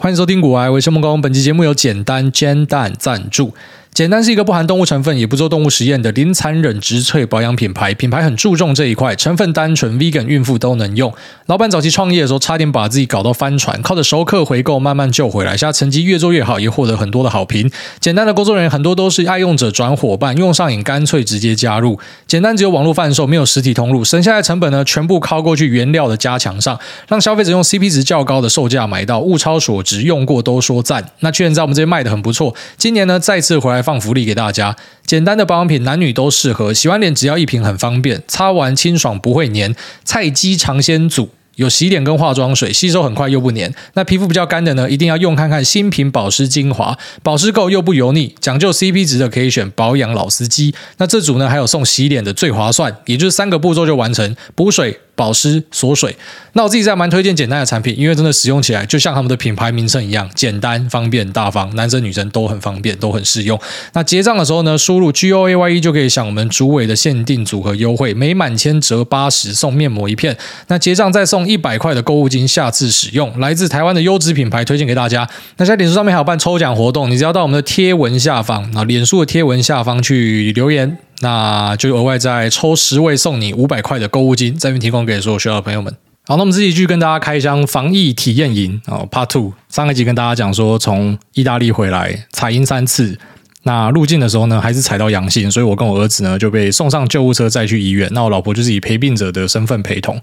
欢迎收听古玩，我是孟恭。本期节目由简单煎蛋赞助。简单是一个不含动物成分，也不做动物实验的零残忍植萃保养品牌。品牌很注重这一块，成分单纯，vegan 孕妇都能用。老板早期创业的时候，差点把自己搞到翻船，靠着熟客回购慢慢救回来。现在成绩越做越好，也获得很多的好评。简单的工作人员很多都是爱用者转伙伴，用上瘾干脆直接加入。简单只有网络贩售，没有实体通路，省下来成本呢，全部靠过去原料的加强上，让消费者用 CP 值较高的售价买到，物超所值，用过都说赞。那确认在我们这边卖的很不错，今年呢再次回来放福利给大家。简单的保养品，男女都适合。洗完脸只要一瓶，很方便，擦完清爽不会黏。菜鸡尝鲜组有洗脸跟化妆水，吸收很快又不黏。那皮肤比较干的呢，一定要用看看新品保湿精华，保湿够又不油腻，讲究 CP 值的可以选保养老司机。那这组呢还有送洗脸的最划算，也就是三个步骤就完成，补水。保湿锁水，那我自己在蛮推荐简单的产品，因为真的使用起来就像他们的品牌名称一样，简单、方便、大方，男生女生都很方便，都很适用。那结账的时候呢，输入 G O A Y E 就可以享我们主委的限定组合优惠，每满千折八十送面膜一片。那结账再送一百块的购物金，下次使用。来自台湾的优质品牌，推荐给大家。那在脸书上面还有办抽奖活动，你只要到我们的贴文下方啊，脸书的贴文下方去留言。那就额外再抽十位送你五百块的购物金，这边提供给所有需要的朋友们。好，那我们这一集跟大家开箱防疫体验营哦，Part Two。上一集跟大家讲说，从意大利回来采阴三次，那入境的时候呢，还是采到阳性，所以我跟我儿子呢就被送上救护车再去医院。那我老婆就是以陪病者的身份陪同。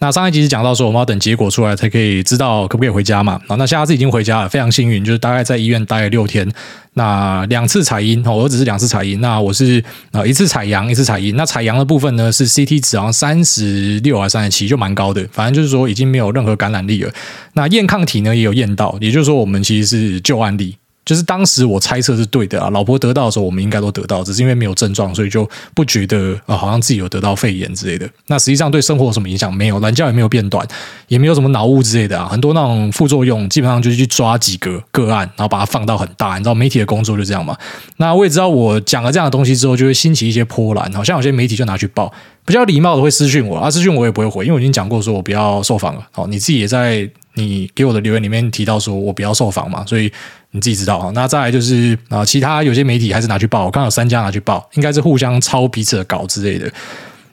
那上一集是讲到说，我们要等结果出来才可以知道可不可以回家嘛。那现在是已经回家了，非常幸运，就是大概在医院待了六天。那两次采阴，我儿子是两次采阴，那我是呃一次采阳，一次采阴。那采阳的部分呢，是 CT 值好像三十六还是三十七，就蛮高的。反正就是说已经没有任何感染力了。那验抗体呢也有验到，也就是说我们其实是旧案例。就是当时我猜测是对的啊，老婆得到的时候，我们应该都得到，只是因为没有症状，所以就不觉得啊，好像自己有得到肺炎之类的。那实际上对生活有什么影响？没有，懒觉也没有变短，也没有什么脑雾之类的啊。很多那种副作用，基本上就是去抓几个个案，然后把它放到很大。你知道媒体的工作就这样嘛？那我也知道，我讲了这样的东西之后，就会兴起一些波澜，好像有些媒体就拿去报，比较礼貌的会私讯我，啊，私讯我也不会回，因为我已经讲过说我不要受访了。好，你自己也在你给我的留言里面提到说我不要受访嘛，所以。你自己知道啊，那再来就是啊，其他有些媒体还是拿去报，我看有三家拿去报，应该是互相抄彼此的稿之类的。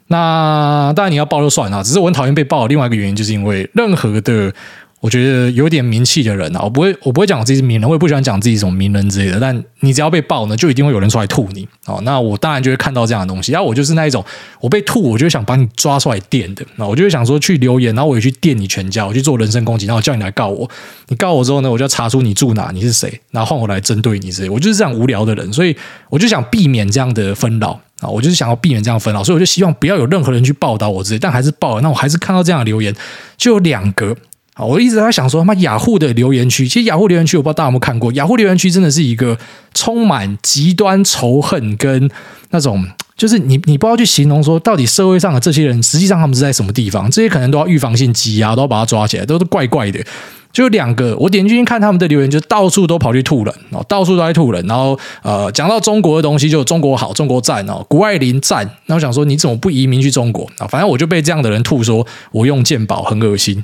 那当然你要报就算了，只是我很讨厌被报另外一个原因，就是因为任何的。我觉得有点名气的人啊，我不会，我不会讲我自己是名人，我也不喜欢讲自己什么名人之类的。但你只要被爆呢，就一定会有人出来吐你哦。那我当然就会看到这样的东西。然后我就是那一种，我被吐，我就想把你抓出来电的。那我就会想说去留言，然后我也去电你全家，我去做人身攻击，然后叫你来告我。你告我之后呢，我就要查出你住哪，你是谁，然后换我来针对你之类。我就是这样无聊的人，所以我就想避免这样的纷扰啊。我就是想要避免这样纷扰，所以我就希望不要有任何人去报道我之类。但还是报了，那我还是看到这样的留言，就有两个。好，我一直在想说，他妈雅虎的留言区，其实雅虎留言区我不知道大家有没有看过，雅虎留言区真的是一个充满极端仇恨跟那种，就是你你不知道去形容说，到底社会上的这些人，实际上他们是在什么地方？这些可能都要预防性羁押，都要把他抓起来，都是怪怪的。就两个，我点进去看他们的留言，就到处都跑去吐人哦，到处都在吐人。然后呃，讲到中国的东西，就中国好，中国赞哦，谷爱凌赞。那我想说，你怎么不移民去中国啊？反正我就被这样的人吐说，我用健保很恶心。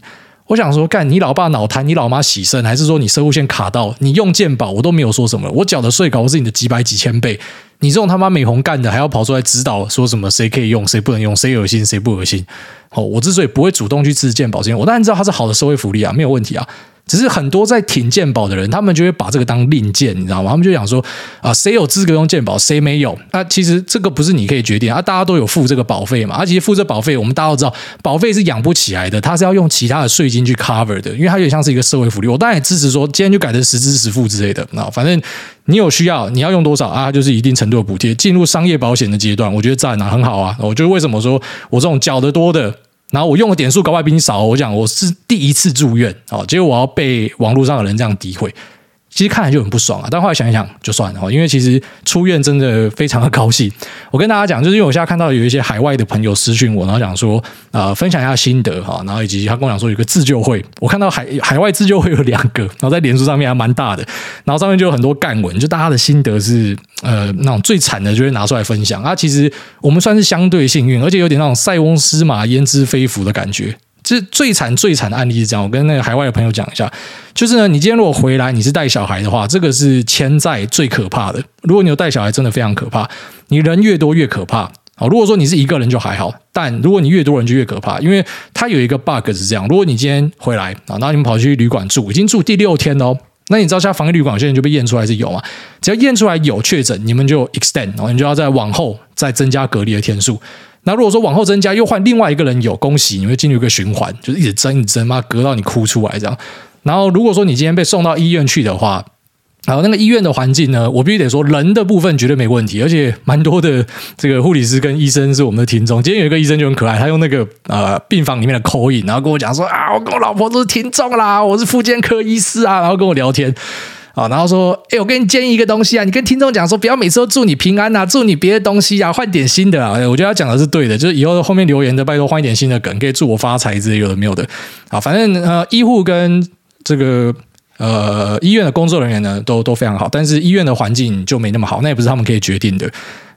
我想说，干你老爸脑瘫，你老妈洗肾，还是说你生物线卡到？你用健保，我都没有说什么。我缴的税搞是你的几百几千倍，你这种他妈美红干的，还要跑出来指导说什么谁可以用，谁不能用，谁恶心，谁不恶心？哦，我之所以不会主动去支持健保，因为我当然知道它是好的社会福利啊，没有问题啊。只是很多在挺健保的人，他们就会把这个当令箭，你知道吗？他们就想说啊，谁有资格用健保，谁没有？那其实这个不是你可以决定啊，大家都有付这个保费嘛。而且付这保费，我们大家都知道，保费是养不起来的，它是要用其他的税金去 cover 的，因为它有点像是一个社会福利。我当然也支持说，今天就改成实支实付之类的。那反正你有需要，你要用多少啊，就是一定程度的补贴。进入商业保险的阶段，我觉得赞啊，很好啊。我觉得为什么说我这种缴得多的。然后我用的点数格外比你少，我讲我是第一次住院，哦，结果我要被网络上的人这样诋毁。其实看来就很不爽啊，但后来想一想就算了，因为其实出院真的非常的高兴。我跟大家讲，就是因为我现在看到有一些海外的朋友私讯我，然后讲说，呃，分享一下心得哈，然后以及他跟我讲说有个自救会，我看到海海外自救会有两个，然后在脸书上面还蛮大的，然后上面就有很多干文，就大家的心得是，呃，那种最惨的就会拿出来分享啊。其实我们算是相对幸运，而且有点那种塞翁失马焉知非福的感觉。这最惨最惨的案例是这样，我跟那个海外的朋友讲一下，就是呢，你今天如果回来你是带小孩的话，这个是潜在最可怕的。如果你有带小孩，真的非常可怕。你人越多越可怕。好，如果说你是一个人就还好，但如果你越多人就越可怕，因为它有一个 bug 是这样：如果你今天回来啊，然后你们跑去旅馆住，已经住第六天了，那你知道现在防疫旅馆现在就被验出来是有吗？只要验出来有确诊，你们就 extend，然后你就要再往后再增加隔离的天数。那如果说往后增加，又换另外一个人有，恭喜你会进入一个循环，就是一直增一直增，妈隔到你哭出来这样。然后如果说你今天被送到医院去的话，然后那个医院的环境呢，我必须得说人的部分绝对没问题，而且蛮多的这个护理师跟医生是我们的听众。今天有一个医生就很可爱，他用那个呃病房里面的口音，然后跟我讲说啊，我跟我老婆都是听众啦，我是妇健科医师啊，然后跟我聊天。啊，然后说，哎，我给你建议一个东西啊，你跟听众讲说，不要每次都祝你平安、啊，祝你别的东西啊，换点新的啊。我觉得他讲的是对的，就是以后后面留言的，拜托换一点新的梗，可以祝我发财之类有的没有的。啊，反正呃，医护跟这个呃医院的工作人员呢，都都非常好，但是医院的环境就没那么好，那也不是他们可以决定的。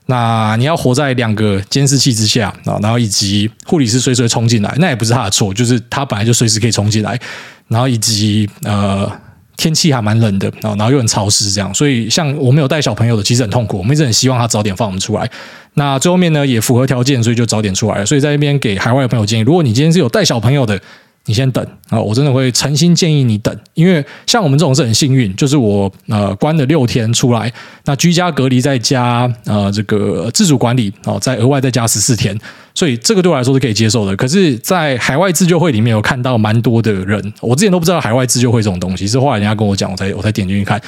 那你要活在两个监视器之下啊，然后以及护理师随时冲进来，那也不是他的错，就是他本来就随时可以冲进来，然后以及呃。天气还蛮冷的，然后又很潮湿，这样，所以像我们有带小朋友的，其实很痛苦。我们一直很希望他早点放我们出来。那最后面呢，也符合条件，所以就早点出来了。所以在那边给海外的朋友建议，如果你今天是有带小朋友的。你先等啊！我真的会诚心建议你等，因为像我们这种是很幸运，就是我呃关了六天出来，那居家隔离再加呃这个自主管理哦，再额外再加十四天，所以这个对我来说是可以接受的。可是，在海外自救会里面有看到蛮多的人，我之前都不知道海外自救会这种东西，是后来人家跟我讲，我才我才点进去看。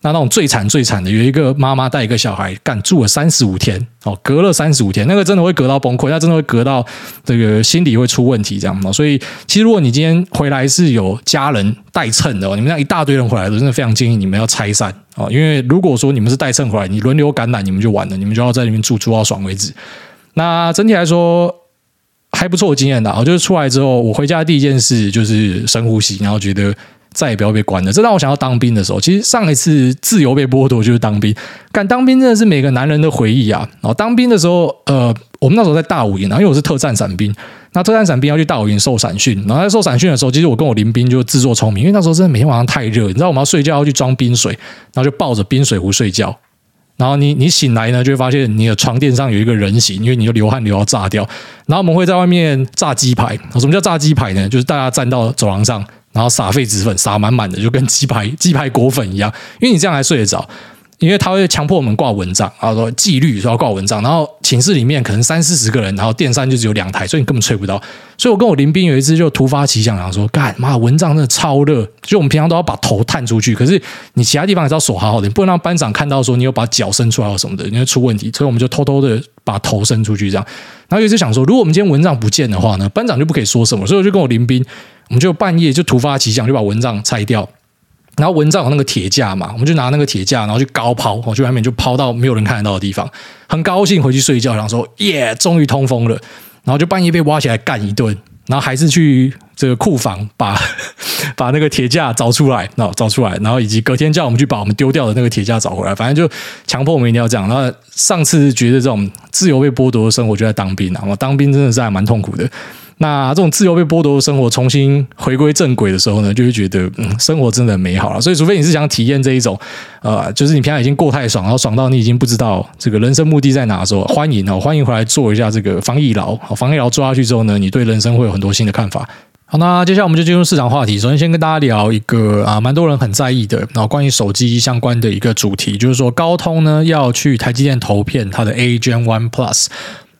那那种最惨最惨的，有一个妈妈带一个小孩，干住了三十五天，哦，隔了三十五天，那个真的会隔到崩溃，那真的会隔到这个心理会出问题，这样嘛。所以，其实如果你今天回来是有家人带蹭的，你们这样一大堆人回来的，真的非常建议你们要拆散哦，因为如果说你们是带蹭回来，你轮流感染，你们就完了，你们就要在里面住住到爽为止。那整体来说还不错经验的，我就是出来之后，我回家第一件事就是深呼吸，然后觉得。再也不要被关了，这让我想到当兵的时候。其实上一次自由被剥夺就是当兵，干当兵真的是每个男人的回忆啊。然后当兵的时候，呃，我们那时候在大五营然后，因为我是特战伞兵，那特战伞兵要去大五营受伞训。然后在受伞训的时候，其实我跟我邻兵就自作聪明，因为那时候真的每天晚上太热，你知道我们要睡觉要去装冰水，然后就抱着冰水壶睡觉。然后你你醒来呢，就会发现你的床垫上有一个人形，因为你就流汗流到炸掉。然后我们会在外面炸鸡排。什么叫炸鸡排呢？就是大家站到走廊上。然后撒痱子粉，撒满满的，就跟鸡排鸡排裹粉一样，因为你这样还睡得着。因为他会强迫我们挂蚊帐，然后说纪律说要挂蚊帐。然后寝室里面可能三四十个人，然后电扇就只有两台，所以你根本吹不到。所以我跟我林兵有一次就突发奇想，然后说：“干妈，蚊帐真的超热，就我们平常都要把头探出去，可是你其他地方还是要锁好好的，你不能让班长看到说你有把脚伸出来或什么的，你会出问题。所以我们就偷偷的把头伸出去这样。然后有一次想说，如果我们今天蚊帐不见的话呢，班长就不可以说什么。所以我就跟我林兵。我们就半夜就突发奇想，就把蚊帐拆掉，然后蚊帐有那个铁架嘛，我们就拿那个铁架，然后去高抛，我去外面就抛到没有人看得到的地方，很高兴回去睡觉，然后说耶，终于通风了，然后就半夜被挖起来干一顿，然后还是去这个库房把 把那个铁架找出来，然后找出来，然后以及隔天叫我们去把我们丢掉的那个铁架找回来，反正就强迫我们一定要这样。然后上次觉得这种自由被剥夺的生活就在当兵啊，我当兵真的是还蛮痛苦的。那这种自由被剥夺的生活重新回归正轨的时候呢，就会觉得嗯，生活真的很美好了。所以，除非你是想体验这一种，呃，就是你平常已经过太爽，然后爽到你已经不知道这个人生目的在哪的时候，欢迎哦，欢迎回来做一下这个防疫牢。好，防疫牢做下去之后呢，你对人生会有很多新的看法。好，那接下来我们就进入市场话题。首先，先跟大家聊一个啊，蛮多人很在意的，然后关于手机相关的一个主题，就是说高通呢要去台积电投片它的 A Gen One Plus。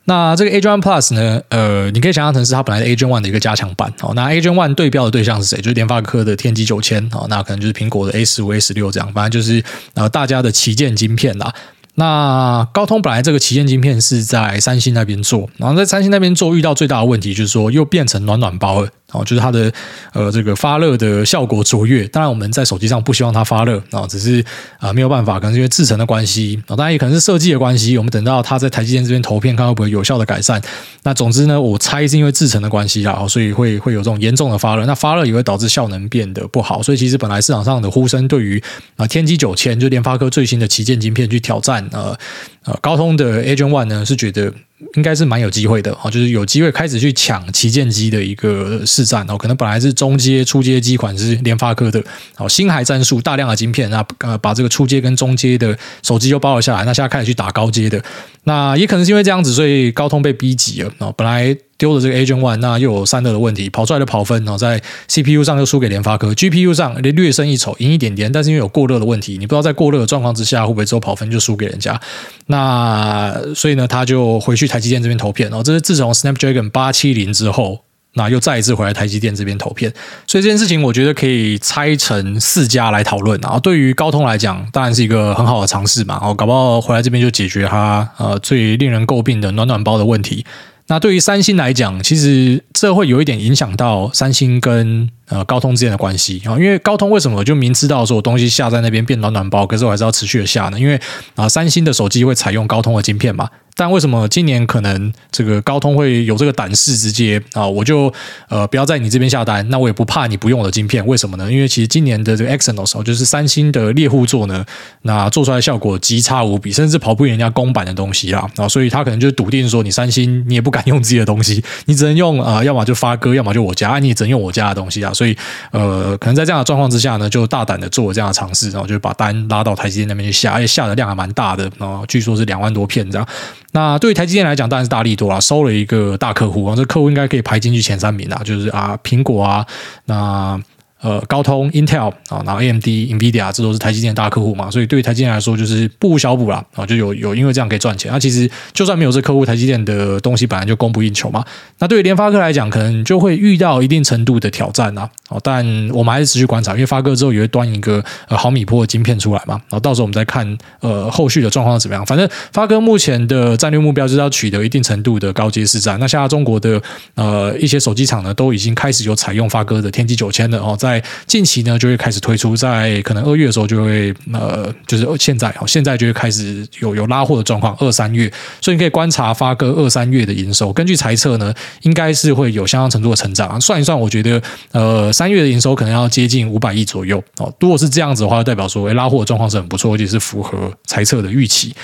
那这个 A Gen One Plus 呢？呃，你可以想象成是它本来的 A Gen One 的一个加强版。哦，那 A Gen One 对标的对象是谁？就是联发科的天玑九千。哦，那可能就是苹果的 A 十五、A 十六这样，反正就是呃大家的旗舰晶片啦。那高通本来这个旗舰晶片是在三星那边做，然后在三星那边做遇到最大的问题就是说又变成暖暖包了。哦，就是它的呃这个发热的效果卓越，当然我们在手机上不希望它发热啊，只是啊没有办法，可能是因为制程的关系啊，当然也可能是设计的关系。我们等到它在台积电这边投片，看会不会有效的改善。那总之呢，我猜是因为制程的关系啦，所以会会有这种严重的发热。那发热也会导致效能变得不好。所以其实本来市场上的呼声对于啊天玑九千就联发科最新的旗舰晶片去挑战呃呃高通的 A Gen One 呢，是觉得应该是蛮有机会的哦，就是有机会开始去抢旗舰机的一个市占哦。可能本来是中阶、初阶机款是联发科的哦，星海战术大量的晶片，那呃把这个初阶跟中阶的手机又包了下来，那现在开始去打高阶的，那也可能是因为这样子，所以高通被逼急了哦，本来。丢了这个 Agent One，那又有散热的问题，跑出来的跑分，然后在 CPU 上又输给联发科，GPU 上略略胜一筹，赢一点点，但是因为有过热的问题，你不知道在过热的状况之下会不会之后跑分就输给人家，那所以呢，他就回去台积电这边投片，然后这是自从 Snapdragon 八七零之后，那又再一次回来台积电这边投片，所以这件事情我觉得可以拆成四家来讨论，然后对于高通来讲，当然是一个很好的尝试嘛，然后搞不好回来这边就解决它呃最令人诟病的暖暖包的问题。那对于三星来讲，其实这会有一点影响到三星跟呃高通之间的关系啊，因为高通为什么就明知道说我东西下在那边变暖暖包，可是我还是要持续的下呢？因为啊，三星的手机会采用高通的晶片嘛。但为什么今年可能这个高通会有这个胆识直接啊？我就呃不要在你这边下单，那我也不怕你不用我的晶片，为什么呢？因为其实今年的这个 Exynos 就是三星的猎户座呢，那做出来效果极差无比，甚至跑不赢人家公版的东西啦啊！所以他可能就笃定说，你三星你也不敢用自己的东西，你只能用啊，要么就发哥，要么就我家，你只能用我家的东西啊！所以呃，可能在这样的状况之下呢，就大胆的做这样的尝试，然后就把单拉到台积电那边去下，而且下的量还蛮大的然后，据说是两万多片这样。那对于台积电来讲，当然是大力多啦，收了一个大客户啊，这客户应该可以排进去前三名啦，就是啊，苹果啊，那。呃高通、Intel 啊，然后 AMD、NVIDIA，这都是台积电大客户嘛，所以对于台积电来说，就是不无小补啦啊，就有有因为这样可以赚钱。那其实就算没有这客户，台积电的东西本来就供不应求嘛。那对于联发科来讲，可能就会遇到一定程度的挑战呐。哦，但我们还是持续观察，因为发哥之后也会端一个呃毫米波的晶片出来嘛，然后到时候我们再看呃后续的状况怎么样。反正发哥目前的战略目标就是要取得一定程度的高阶市占。那现在中国的呃一些手机厂呢，都已经开始有采用发哥的天玑九千的哦，在近期呢，就会开始推出，在可能二月的时候就会呃，就是现在哦，现在就会开始有有拉货的状况，二三月，所以你可以观察发哥二三月的营收，根据猜测呢，应该是会有相当程度的成长。算一算，我觉得呃，三月的营收可能要接近五百亿左右哦。如果是这样子的话，代表说，哎，拉货的状况是很不错，而且是符合猜测的预期。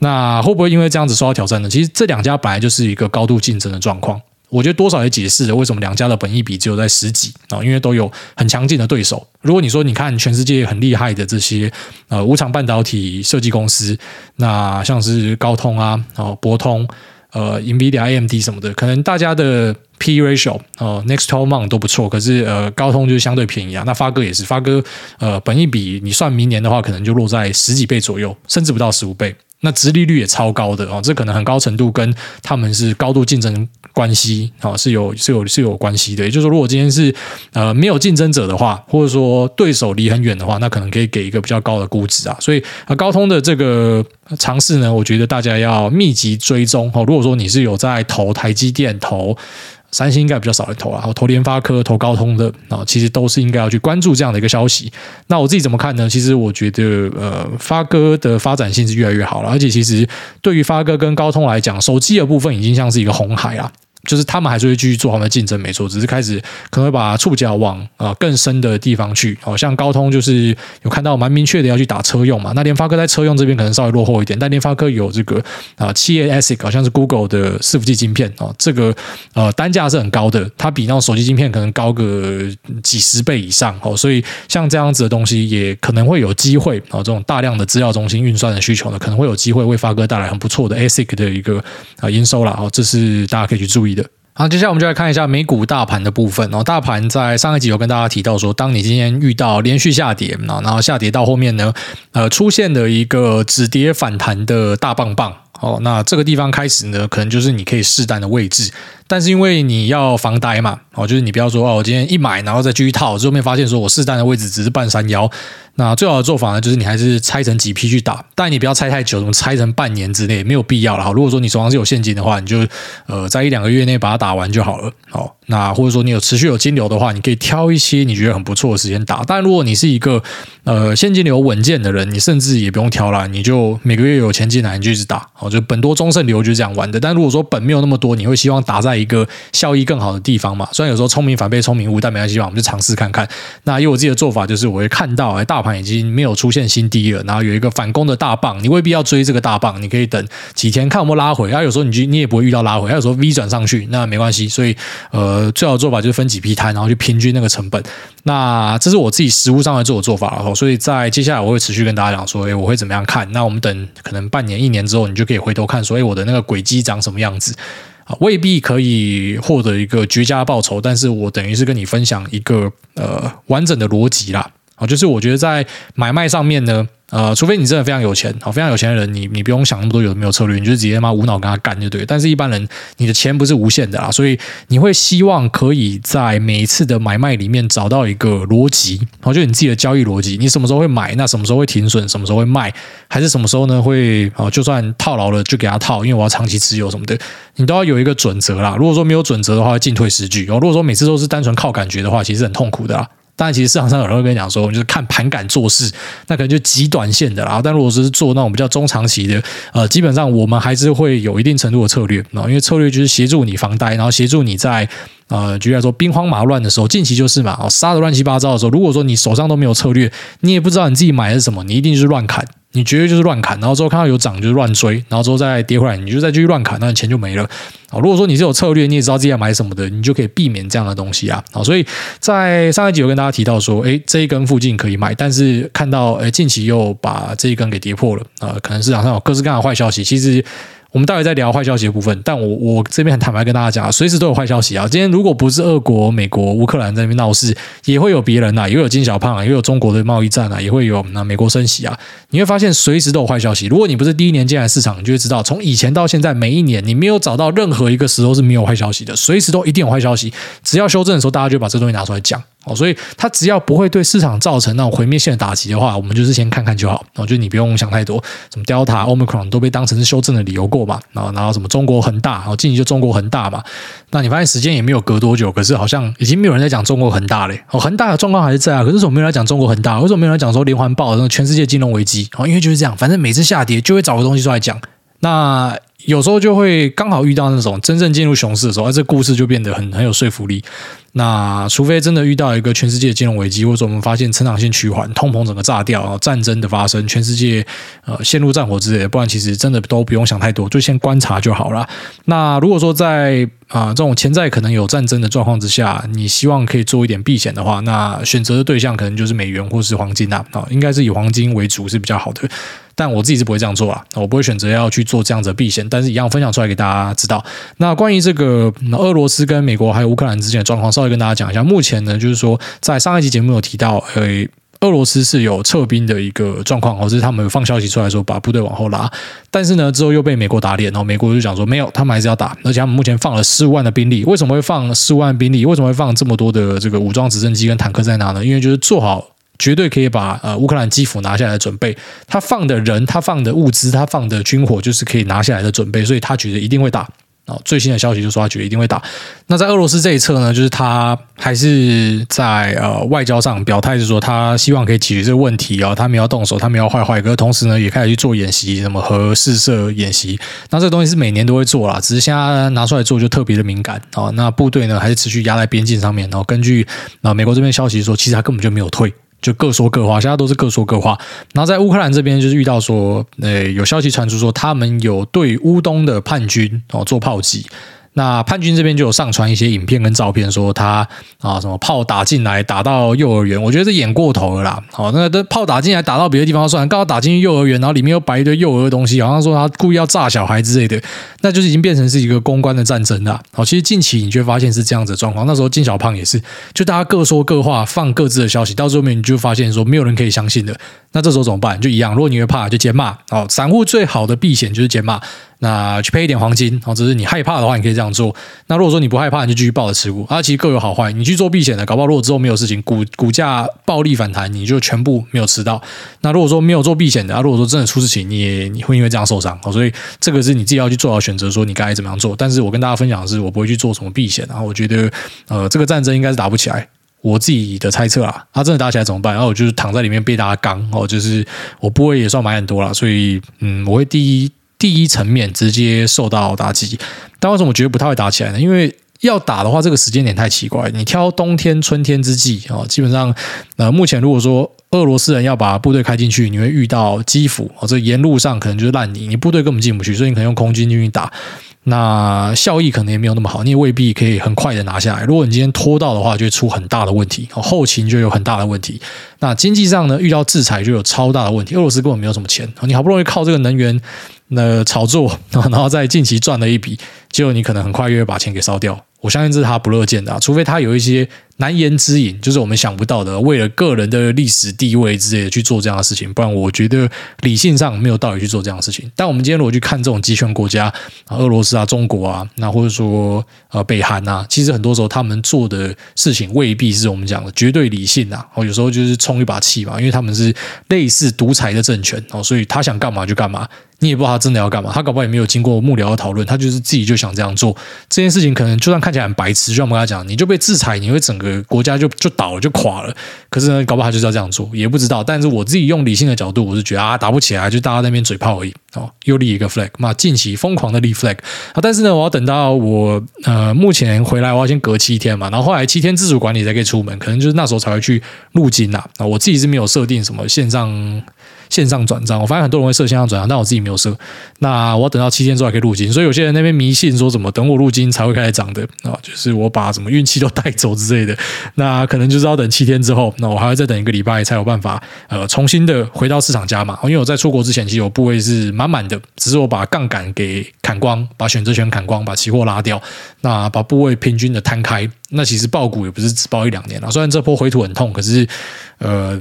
那会不会因为这样子受到挑战呢？其实这两家本来就是一个高度竞争的状况。我觉得多少也解释了为什么两家的本益比只有在十几啊，因为都有很强劲的对手。如果你说你看全世界很厉害的这些呃无厂半导体设计公司，那像是高通啊、哦博通、呃 NVIDIA、AMD 什么的，可能大家的 P ratio 哦 Next twelve month 都不错，可是呃高通就是相对便宜啊。那发哥也是，发哥呃本益比你算明年的话，可能就落在十几倍左右，甚至不到十五倍。那殖利率也超高的哦，这可能很高程度跟他们是高度竞争关系啊，是有是有是有关系的。也就是说，如果今天是呃没有竞争者的话，或者说对手离很远的话，那可能可以给一个比较高的估值啊。所以啊，高通的这个尝试呢，我觉得大家要密集追踪哦。如果说你是有在投台积电投。三星应该比较少人投啊，投联发科、投高通的啊，其实都是应该要去关注这样的一个消息。那我自己怎么看呢？其实我觉得，呃，发哥的发展性是越来越好了，而且其实对于发哥跟高通来讲，手机的部分已经像是一个红海啊。就是他们还是会继续做他们的竞争，没错，只是开始可能会把触角往啊更深的地方去。好像高通就是有看到蛮明确的要去打车用嘛。那联发科在车用这边可能稍微落后一点，但联发科有这个啊企业 ASIC，好像是 Google 的伺服器晶片啊，这个呃单价是很高的，它比那种手机晶片可能高个几十倍以上哦。所以像这样子的东西，也可能会有机会啊，这种大量的资料中心运算的需求呢，可能会有机会为发哥带来很不错的 ASIC 的一个啊营收了哦。这是大家可以去注意的。好，接下来我们就来看一下美股大盘的部分。然后，大盘在上一集有跟大家提到说，当你今天遇到连续下跌，然后下跌到后面呢，呃，出现了一个止跌反弹的大棒棒。哦，那这个地方开始呢，可能就是你可以适当的位置。但是因为你要防呆嘛，哦，就是你不要说哦，我今天一买，然后再继续套，最后面发现说我适当的位置只是半山腰。那最好的做法呢，就是你还是拆成几批去打，但你不要拆太久，什么拆成半年之内没有必要了。好，如果说你手上是有现金的话，你就呃在一两个月内把它打完就好了。好，那或者说你有持续有金流的话，你可以挑一些你觉得很不错的时间打。但如果你是一个呃现金流稳健的人，你甚至也不用挑了，你就每个月有钱进来你就一直打。好，就本多中胜流就是这样玩的。但如果说本没有那么多，你会希望打在一个效益更好的地方嘛？虽然有时候聪明反被聪明误，但没关系嘛，我们就尝试看看。那以我自己的做法，就是我会看到哎，大盘已经没有出现新低了，然后有一个反攻的大棒，你未必要追这个大棒，你可以等几天看有没有拉回。啊，有时候你就你也不会遇到拉回，啊，有时候 V 转上去那没关系。所以呃，最好的做法就是分几批摊，然后去平均那个成本。那这是我自己实物上来做的做法，然后所以在接下来我会持续跟大家讲说，哎，我会怎么样看？那我们等可能半年、一年之后，你就可以回头看所以，我的那个轨迹长什么样子。未必可以获得一个绝佳报酬，但是我等于是跟你分享一个呃完整的逻辑啦。啊，就是我觉得在买卖上面呢。呃，除非你真的非常有钱，好，非常有钱的人，你你不用想那么多有没有策略，你就直接嘛无脑跟他干就对。但是一般人，你的钱不是无限的啦，所以你会希望可以在每一次的买卖里面找到一个逻辑，好，就你自己的交易逻辑，你什么时候会买，那什么时候会停损，什么时候会卖，还是什么时候呢会啊，就算套牢了就给他套，因为我要长期持有什么的，你都要有一个准则啦。如果说没有准则的话，进退失据。哦，如果说每次都是单纯靠感觉的话，其实很痛苦的啦。但，其实市场上有人会跟你讲说，就是看盘感做事，那可能就极短线的啦。但如果是做那种比较中长期的，呃，基本上我们还是会有一定程度的策略，因为策略就是协助你防呆，然后协助你在呃，举例来说兵荒马乱的时候，近期就是嘛，哦杀的乱七八糟的时候，如果说你手上都没有策略，你也不知道你自己买的是什么，你一定就是乱砍。你绝对就是乱砍，然后之后看到有涨就乱追，然后之后再跌回来，你就再继续乱砍，那你钱就没了。啊，如果说你是有策略，你也知道自己要买什么的，你就可以避免这样的东西啊。好，所以在上一集有跟大家提到说，哎，这一根附近可以买，但是看到哎近期又把这一根给跌破了啊，可能市场上有各式各样的坏消息。其实。我们待会再聊坏消息的部分，但我我这边很坦白跟大家讲，随时都有坏消息啊！今天如果不是俄国、美国、乌克兰在那边闹事，也会有别人、啊，也有金小胖啊，也有中国的贸易战啊，也会有那美国升息啊，你会发现随时都有坏消息。如果你不是第一年进来市场，你就会知道，从以前到现在，每一年你没有找到任何一个时候是没有坏消息的，随时都一定有坏消息。只要修正的时候，大家就把这东西拿出来讲。哦，所以它只要不会对市场造成那种毁灭性的打击的话，我们就是先看看就好。我觉得你不用想太多，什么 Delta、Omicron 都被当成是修正的理由过嘛。然后，然后什么中国恒大，然后近期就中国恒大嘛。那你发现时间也没有隔多久，可是好像已经没有人在讲中国恒大嘞。哦，恒大的状况还是在啊，可是为什么没有人讲中国恒大？为什么没有人讲说连环爆那个全世界金融危机？哦，因为就是这样，反正每次下跌就会找个东西出来讲。那有时候就会刚好遇到那种真正进入熊市的时候，而这故事就变得很很有说服力。那除非真的遇到一个全世界金融危机，或者我们发现成长性趋缓、通膨整个炸掉，战争的发生，全世界呃陷入战火之类的，不然其实真的都不用想太多，就先观察就好了。那如果说在啊、这种潜在可能有战争的状况之下，你希望可以做一点避险的话，那选择的对象可能就是美元或是黄金啊，啊，应该是以黄金为主是比较好的。但我自己是不会这样做啊，我不会选择要去做这样子的避险，但是一样分享出来给大家知道。那关于这个俄罗斯跟美国还有乌克兰之间的状况，稍微跟大家讲一下。目前呢，就是说在上一集节目有提到，呃，俄罗斯是有撤兵的一个状况，或者是他们放消息出来说把部队往后拉，但是呢之后又被美国打脸，然后美国就讲说没有，他们还是要打，而且他们目前放了十五万的兵力。为什么会放十五万兵力？为什么会放这么多的这个武装直升机跟坦克在哪呢？因为就是做好。绝对可以把呃乌克兰基辅拿下来的准备，他放的人，他放的物资，他放的军火，就是可以拿下来的准备，所以他觉得一定会打。哦，最新的消息就说他觉得一定会打。那在俄罗斯这一侧呢，就是他还是在呃外交上表态，是说他希望可以解决这个问题啊，他们要动手，他们要坏坏，可是同时呢也开始去做演习，什么核试射演习。那这东西是每年都会做啦，只是现在拿出来做就特别的敏感啊。那部队呢还是持续压在边境上面，然后根据啊美国这边消息说，其实他根本就没有退。就各说各话，现在都是各说各话。然后在乌克兰这边，就是遇到说，呃，有消息传出说，他们有对乌东的叛军哦做炮击。那叛军这边就有上传一些影片跟照片，说他啊什么炮打进来，打到幼儿园，我觉得是演过头了啦。好，那这炮打进来，打到别的地方算，刚好打进去幼儿园，然后里面又摆一堆幼儿的东西，好像说他故意要炸小孩之类的，那就是已经变成是一个公关的战争了。好，其实近期你就会发现是这样子的状况。那时候金小胖也是，就大家各说各话，放各自的消息，到最后面你就发现说没有人可以相信的。那这时候怎么办？就一样，如果你会怕，就减骂。好，散户最好的避险就是减骂。那去配一点黄金，哦，只是你害怕的话，你可以这样做。那如果说你不害怕，你就继续抱着持股。啊，其实各有好坏。你去做避险的，搞不好如果之后没有事情，股股价暴力反弹，你就全部没有吃到。那如果说没有做避险的，啊，如果说真的出事情，你也你会因为这样受伤。哦，所以这个是你自己要去做好选择，说你该怎么样做。但是我跟大家分享的是，我不会去做什么避险。然后我觉得，呃，这个战争应该是打不起来。我自己的猜测啊，他真的打起来怎么办？然后我就是躺在里面被大家刚，哦，就是我部位也算买很多了，所以嗯，我会第一。第一层面直接受到打击，但为什么我觉得不太会打起来呢？因为要打的话，这个时间点太奇怪。你挑冬天、春天之际啊，基本上呃，目前如果说俄罗斯人要把部队开进去，你会遇到基辅啊，这沿路上可能就是烂泥，你部队根本进不去，所以你可能用空军进去打。那效益可能也没有那么好，你也未必可以很快的拿下来。如果你今天拖到的话，就会出很大的问题，后勤就有很大的问题。那经济上呢，遇到制裁就有超大的问题。俄罗斯根本没有什么钱，你好不容易靠这个能源那炒作，然后在近期赚了一笔，结果你可能很快又会把钱给烧掉。我相信这是他不乐见的，除非他有一些难言之隐，就是我们想不到的，为了个人的历史地位之类的去做这样的事情，不然我觉得理性上没有道理去做这样的事情。但我们今天如果去看这种集权国家，俄罗斯啊、中国啊，那或者说呃北韩啊，其实很多时候他们做的事情未必是我们讲的绝对理性啊，哦，有时候就是冲一把气嘛，因为他们是类似独裁的政权哦，所以他想干嘛就干嘛。你也不知道他真的要干嘛，他搞不好也没有经过幕僚的讨论，他就是自己就想这样做。这件事情可能就算看看起来很白痴，就像我们刚才讲，你就被制裁，你会整个国家就就倒了，就垮了。可是呢，搞不好就是要这样做，也不知道。但是我自己用理性的角度，我是觉得啊，打不起来，就大家在那边嘴炮而已。哦，又立一个 flag，那近期疯狂的立 flag 啊！但是呢，我要等到我呃目前回来，我要先隔七天嘛，然后后来七天自主管理才可以出门，可能就是那时候才会去入境呐。啊，我自己是没有设定什么线上。线上转账，我发现很多人会设线上转账，但我自己没有设。那我要等到七天之后还可以入金，所以有些人那边迷信说什么等我入金才会开始涨的啊，就是我把什么运气都带走之类的。那可能就是要等七天之后，那我还要再等一个礼拜才有办法呃重新的回到市场加码。因为我在出国之前其实我部位是满满的，只是我把杠杆给砍光，把选择权砍光，把期货拉掉，那把部位平均的摊开。那其实爆股也不是只爆一两年了，虽然这波回吐很痛，可是呃。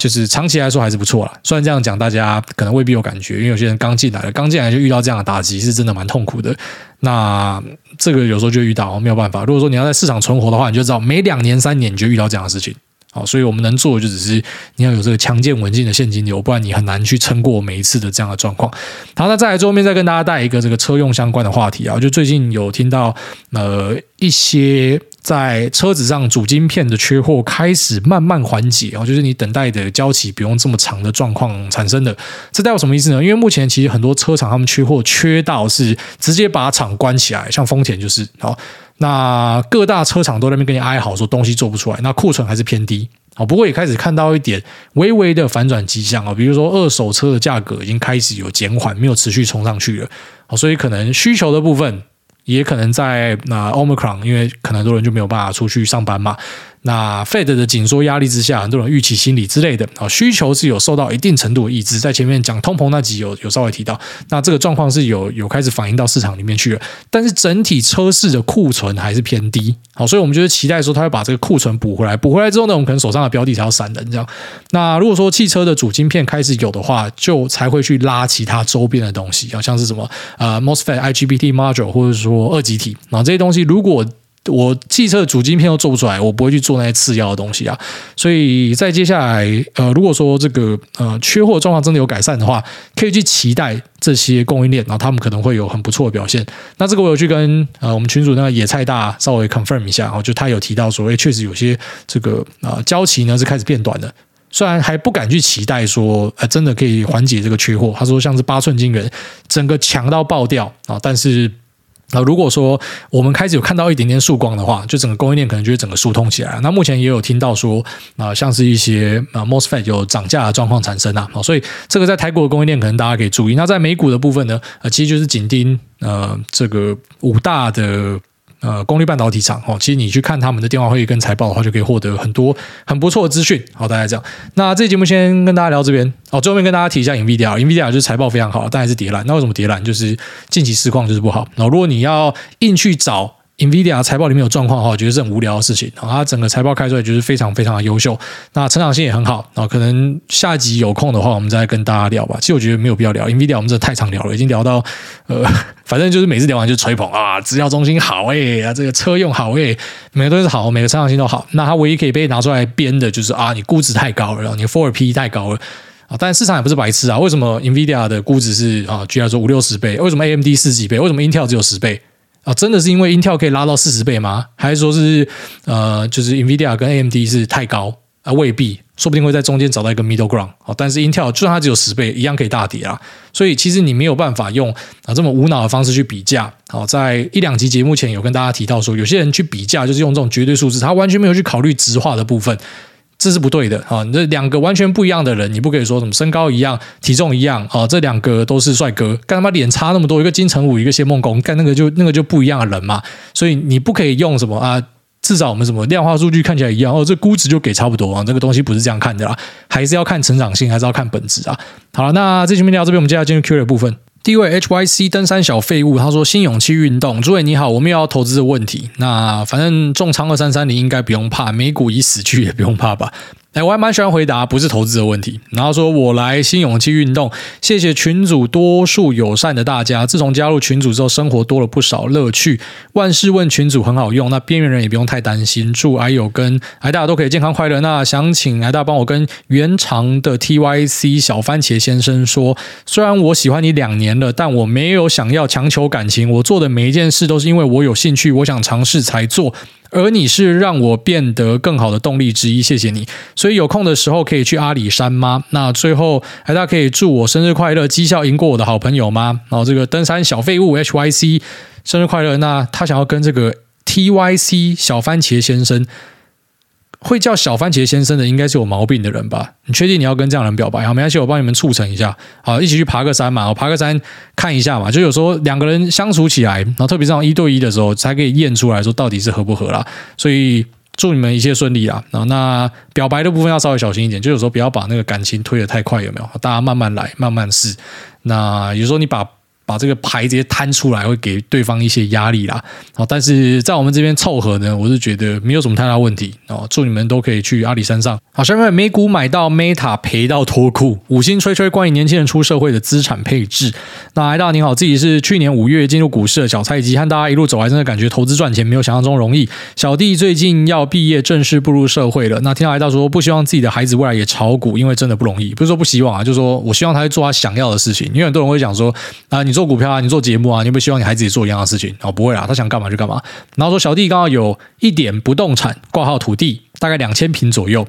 就是长期来说还是不错啦，虽然这样讲大家可能未必有感觉，因为有些人刚进来了，刚进来就遇到这样的打击，是真的蛮痛苦的。那这个有时候就遇到没有办法。如果说你要在市场存活的话，你就知道每两年三年你就遇到这样的事情。好，所以我们能做的就只是你要有这个强健稳健的现金流，不然你很难去撑过每一次的这样的状况。好，那再来最后面再跟大家带一个这个车用相关的话题啊，就最近有听到呃一些。在车子上主晶片的缺货开始慢慢缓解哦，就是你等待的交期不用这么长的状况产生的，这代表什么意思呢？因为目前其实很多车厂他们缺货缺到是直接把厂关起来，像丰田就是好，那各大车厂都在那边跟你哀嚎说东西做不出来，那库存还是偏低好，不过也开始看到一点微微的反转迹象啊，比如说二手车的价格已经开始有减缓，没有持续冲上去了，好，所以可能需求的部分。也可能在那 Omicron，因为可能很多人就没有办法出去上班嘛。那 Fed 的紧缩压力之下，很多人预期心理之类的啊，需求是有受到一定程度的抑制。在前面讲通膨那集有有稍微提到，那这个状况是有有开始反映到市场里面去了。但是整体车市的库存还是偏低，好，所以我们就是期待说它会把这个库存补回来。补回来之后呢，我们可能手上的标的才要散人这样。那如果说汽车的主晶片开始有的话，就才会去拉其他周边的东西，好像是什么呃 MOSFET、IGBT module，或者说二极体啊这些东西，如果我汽车的主晶片都做不出来，我不会去做那些次要的东西啊。所以在接下来，呃，如果说这个呃缺货状况真的有改善的话，可以去期待这些供应链，然后他们可能会有很不错的表现。那这个我有去跟呃我们群主那个野菜大稍微 confirm 一下，然后就他有提到说，诶，确实有些这个啊交期呢是开始变短的。虽然还不敢去期待说，呃，真的可以缓解这个缺货。他说像是八寸晶圆整个强到爆掉啊，但是。那如果说我们开始有看到一点点曙光的话，就整个供应链可能就会整个疏通起来。那目前也有听到说啊，像是一些啊 MOSFET 有涨价的状况产生啊，所以这个在台股的供应链可能大家可以注意。那在美股的部分呢，呃，其实就是紧盯呃这个五大的。呃，功率半导体厂哦，其实你去看他们的电话会议跟财报的话，就可以获得很多很不错的资讯。好，大家这样，那这节目先跟大家聊这边。哦，最后面跟大家提一下 NVIDIA，NVIDIA 就是财报非常好，但还是跌烂。那为什么跌烂？就是近期市况就是不好。那如果你要硬去找。NVIDIA 财报里面有状况的话，我觉得是很无聊的事情。它整个财报开出来就是非常非常的优秀，那成长性也很好。啊，可能下集有空的话，我们再跟大家聊吧。其实我觉得没有必要聊 NVIDIA，我们真的太常聊了，已经聊到呃，反正就是每次聊完就吹捧啊，资料中心好诶啊，这个车用好诶，每个都是好，每个成长性都好。那它唯一可以被拿出来编的就是啊，你估值太高了，然后你 Forward P 太高了啊。但市场也不是白痴啊，为什么 NVIDIA 的估值是啊，居然说五六十倍？为什么 AMD 四几倍？为什么 Intel 只有十倍？啊，真的是因为 Intel 可以拉到四十倍吗？还是说是呃，就是 NVIDIA 跟 AMD 是太高啊？未必，说不定会在中间找到一个 middle ground。好，但是 Intel 就算它只有十倍，一样可以大跌啊。所以其实你没有办法用啊这么无脑的方式去比价。好，在一两集节目前有跟大家提到说，有些人去比价就是用这种绝对数字，他完全没有去考虑直化的部分。这是不对的啊！你这两个完全不一样的人，你不可以说什么身高一样、体重一样啊？这两个都是帅哥，干他妈脸差那么多，一个金城武，一个谢孟恭，干那个就那个就不一样的人嘛。所以你不可以用什么啊？至少我们什么量化数据看起来一样哦，这估值就给差不多啊？这个东西不是这样看的啦，还是要看成长性，还是要看本质啊？好了，那这期面聊到这边，我们接下来进入 Q 的部分。第一位 HYC 登山小废物，他说：“新勇气运动，诸位你好，我们要投资的问题。那反正重仓二三三零应该不用怕，美股已死去也不用怕吧。”哎，我还蛮喜欢回答不是投资的问题。然后说我来新勇气运动，谢谢群主多数友善的大家。自从加入群组之后，生活多了不少乐趣。万事问群组很好用，那边缘人也不用太担心。祝癌友跟癌大都可以健康快乐。那想请癌大帮我跟原长的 TYC 小番茄先生说，虽然我喜欢你两年了，但我没有想要强求感情。我做的每一件事都是因为我有兴趣，我想尝试才做。而你是让我变得更好的动力之一，谢谢你。所以有空的时候可以去阿里山吗？那最后，大家可以祝我生日快乐，绩效赢过我的好朋友吗？然后这个登山小废物 HYC 生日快乐。那他想要跟这个 TYC 小番茄先生。会叫小番茄先生的应该是有毛病的人吧？你确定你要跟这样人表白？好，没关系，我帮你们促成一下。好，一起去爬个山嘛，我爬个山看一下嘛。就有时候两个人相处起来，然后特别是这种一对一的时候，才可以验出来说到底是合不合啦。所以祝你们一切顺利啦。然后那表白的部分要稍微小心一点，就有时候不要把那个感情推得太快，有没有？大家慢慢来，慢慢试。那有时候你把。把这个牌直接摊出来，会给对方一些压力啦。好，但是在我们这边凑合呢，我是觉得没有什么太大问题哦。祝你们都可以去阿里山上。好，下面美股买到 Meta 赔到脱裤，五星吹吹关于年轻人出社会的资产配置。那癌大你好，自己是去年五月进入股市的小菜鸡，和大家一路走来，真的感觉投资赚钱没有想象中容易。小弟最近要毕业，正式步入社会了。那听到癌大说不希望自己的孩子未来也炒股，因为真的不容易。不是说不希望啊，就是说我希望他去做他想要的事情。因为很多人会讲说啊，你做。做股票啊，你做节目啊，你有没有希望你孩子也做一样的事情？哦，不会啦，他想干嘛就干嘛。然后说小弟刚好有一点不动产挂号土地，大概两千平左右。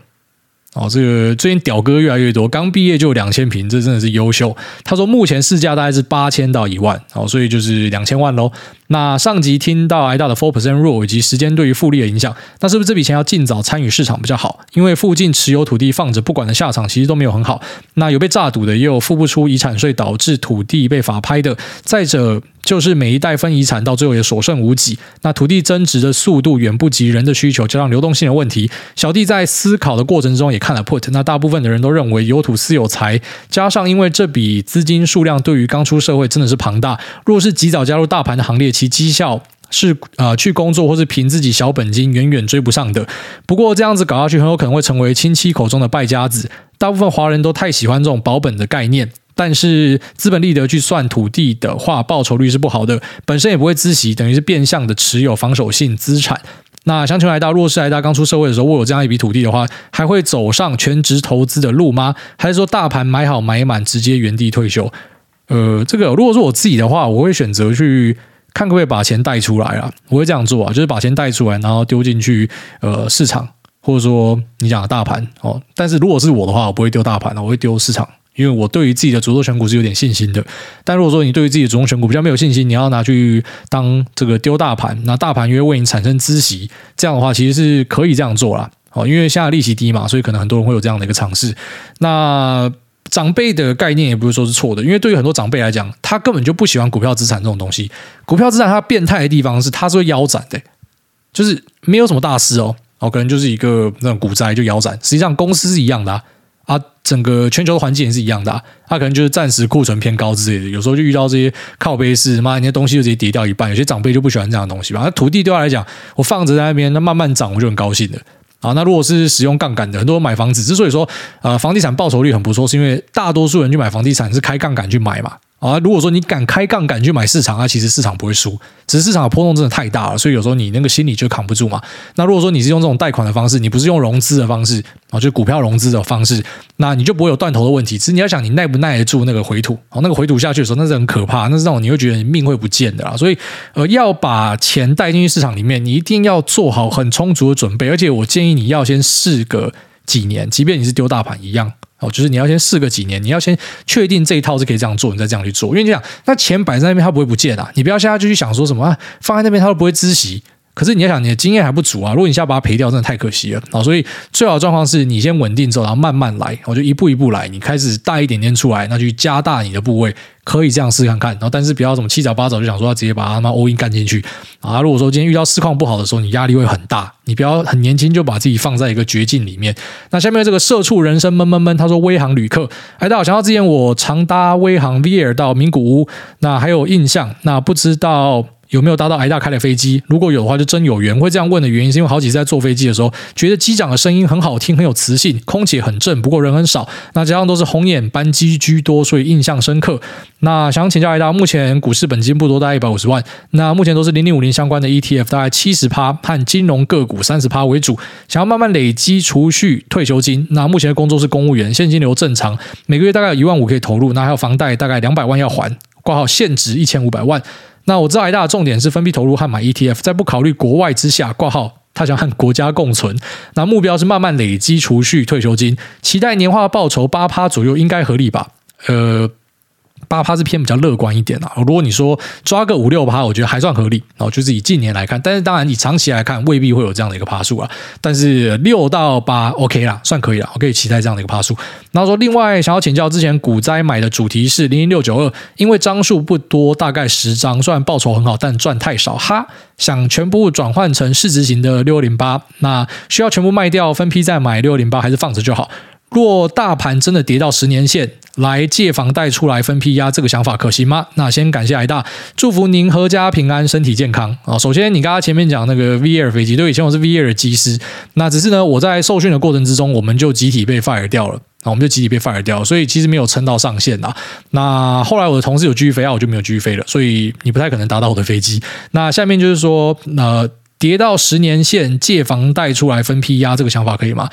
哦，这个最近屌哥越来越多，刚毕业就有两千平，这真的是优秀。他说目前市价大概是八千到一万，哦，所以就是两千万喽。那上集听到癌大的 four percent rule 以及时间对于复利的影响，那是不是这笔钱要尽早参与市场比较好？因为附近持有土地放着不管的下场其实都没有很好。那有被诈赌的，也有付不出遗产税导致土地被法拍的。再者就是每一代分遗产到最后也所剩无几。那土地增值的速度远不及人的需求，加上流动性的问题。小弟在思考的过程中也看了 put，那大部分的人都认为有土斯有财，加上因为这笔资金数量对于刚出社会真的是庞大。若是及早加入大盘的行列，其绩效是呃去工作或是凭自己小本金远远追不上的。不过这样子搞下去，很有可能会成为亲戚口中的败家子。大部分华人都太喜欢这种保本的概念，但是资本利得去算土地的话，报酬率是不好的，本身也不会孳息，等于是变相的持有防守性资产。那乡亲癌大，若是癌大刚出社会的时候，我有这样一笔土地的话，还会走上全职投资的路吗？还是说大盘买好买满，直接原地退休？呃，这个如果说我自己的话，我会选择去看可不可以把钱贷出来啊，我会这样做啊，就是把钱贷出来，然后丢进去呃市场，或者说你讲的大盘哦。但是如果是我的话，我不会丢大盘，我会丢市场，因为我对于自己的主动选股是有点信心的。但如果说你对于自己的主动选股比较没有信心，你要拿去当这个丢大盘，那大盘因为为你产生孳息，这样的话其实是可以这样做啦。哦，因为现在利息低嘛，所以可能很多人会有这样的一个尝试。那。长辈的概念也不是说是错的，因为对于很多长辈来讲，他根本就不喜欢股票资产这种东西。股票资产它变态的地方是它是会腰斩的，就是没有什么大事哦，哦，可能就是一个那种股灾就腰斩。实际上公司是一样的啊，啊，整个全球的环境也是一样的啊，它可能就是暂时库存偏高之类的。有时候就遇到这些靠背式，妈，那些东西就直接跌掉一半。有些长辈就不喜欢这样的东西吧。那土地对他来讲，我放着在那边，那慢慢涨，我就很高兴的。啊，那如果是使用杠杆的，很多人买房子之所以说，呃，房地产报酬率很不错，是因为大多数人去买房地产是开杠杆去买嘛。啊，如果说你敢开杠杆去买市场，那其实市场不会输，只是市场的波动真的太大了，所以有时候你那个心理就扛不住嘛。那如果说你是用这种贷款的方式，你不是用融资的方式啊，就股票融资的方式，那你就不会有断头的问题。只是你要想你耐不耐得住那个回吐，哦，那个回吐下去的时候，那是很可怕，那是那种你会觉得你命会不见的啦。所以，呃，要把钱带进去市场里面，你一定要做好很充足的准备，而且我建议你要先试个几年，即便你是丢大盘一样哦，就是你要先试个几年，你要先确定这一套是可以这样做，你再这样去做。因为你想那钱摆在那边，它不会不见啊，你不要现在就去想说什么啊，放在那边他都不会孳息。可是你要想，你的经验还不足啊！如果你现在把它赔掉，真的太可惜了啊！所以最好的状况是你先稳定之后，然后慢慢来，我就一步一步来。你开始带一点点出来，那就加大你的部位，可以这样试看看。然后但是不要什么七早八早就想说要直接把它他妈 all in 干进去啊！如果说今天遇到市况不好的时候，你压力会很大。你不要很年轻就把自己放在一个绝境里面。那下面这个社畜人生闷闷闷，他说威航旅客，哎，大家好，想到之前我常搭威航 VIR 到名古屋，那还有印象，那不知道。有没有搭到挨大开的飞机？如果有的话，就真有缘。会这样问的原因，是因为好几次在坐飞机的时候，觉得机长的声音很好听，很有磁性，空姐很正，不过人很少。那加上都是红眼班机居多，所以印象深刻。那想请教挨大，目前股市本金不多，大概一百五十万。那目前都是零零五零相关的 ETF，大概七十趴，和金融个股三十趴为主。想要慢慢累积储蓄退休金。那目前的工作是公务员，现金流正常，每个月大概有一万五可以投入。那还有房贷大概两百万要还，挂号现值一千五百万。那我知道挨大的重点是分批投入和买 ETF，在不考虑国外之下挂号，他想和国家共存。那目标是慢慢累积储蓄退休金，期待年化报酬八趴左右，应该合理吧？呃。八趴是偏比较乐观一点啊，如果你说抓个五六趴，我觉得还算合理哦，就是以近年来看，但是当然你长期来看未必会有这样的一个趴数啊。但是六到八 OK 啦，算可以了，我可以期待这样的一个趴数。然后说另外想要请教，之前股灾买的主题是零零六九二，因为张数不多，大概十张，虽然报酬很好，但赚太少哈，想全部转换成市值型的六零八，那需要全部卖掉分批再买六零八，还是放着就好？若大盘真的跌到十年线，来借房贷出来分批压，这个想法可行吗？那先感谢挨大，祝福您阖家平安，身体健康啊！首先，你刚刚前面讲那个 VR 飞机，对，以前我是 VR 机师，那只是呢，我在受训的过程之中，我们就集体被 fire 掉了啊，我们就集体被 fire 掉，所以其实没有撑到上限啊。那后来我的同事有继续飞，啊，我就没有继续飞了，所以你不太可能搭到我的飞机。那下面就是说，呃，跌到十年线借房贷出来分批压，这个想法可以吗？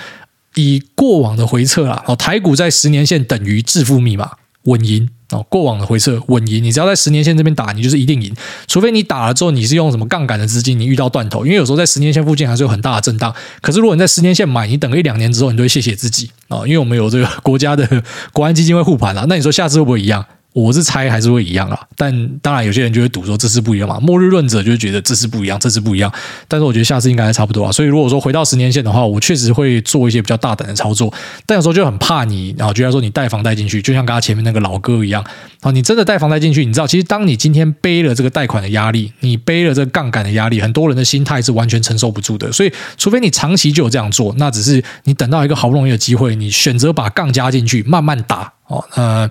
以过往的回撤啦，哦，台股在十年线等于致富密码，稳赢哦。过往的回撤稳赢，你只要在十年线这边打，你就是一定赢。除非你打了之后，你是用什么杠杆的资金，你遇到断头，因为有时候在十年线附近还是有很大的震荡。可是如果你在十年线买，你等个一两年之后，你就会谢谢自己啊，因为我们有这个国家的国安基金会护盘了。那你说下次会不会一样？我是猜还是会一样啊，但当然有些人就会赌说这次不一样嘛。末日论者就觉得这次不一样，这次不一样。但是我觉得下次应该还差不多啊。所以如果说回到十年线的话，我确实会做一些比较大胆的操作。但有时候就很怕你，然后觉得说你带房贷进去，就像刚刚前面那个老哥一样啊，你真的带房贷进去，你知道，其实当你今天背了这个贷款的压力，你背了这个杠杆的压力，很多人的心态是完全承受不住的。所以，除非你长期就有这样做，那只是你等到一个好不容易的机会，你选择把杠加进去，慢慢打。哦，呃，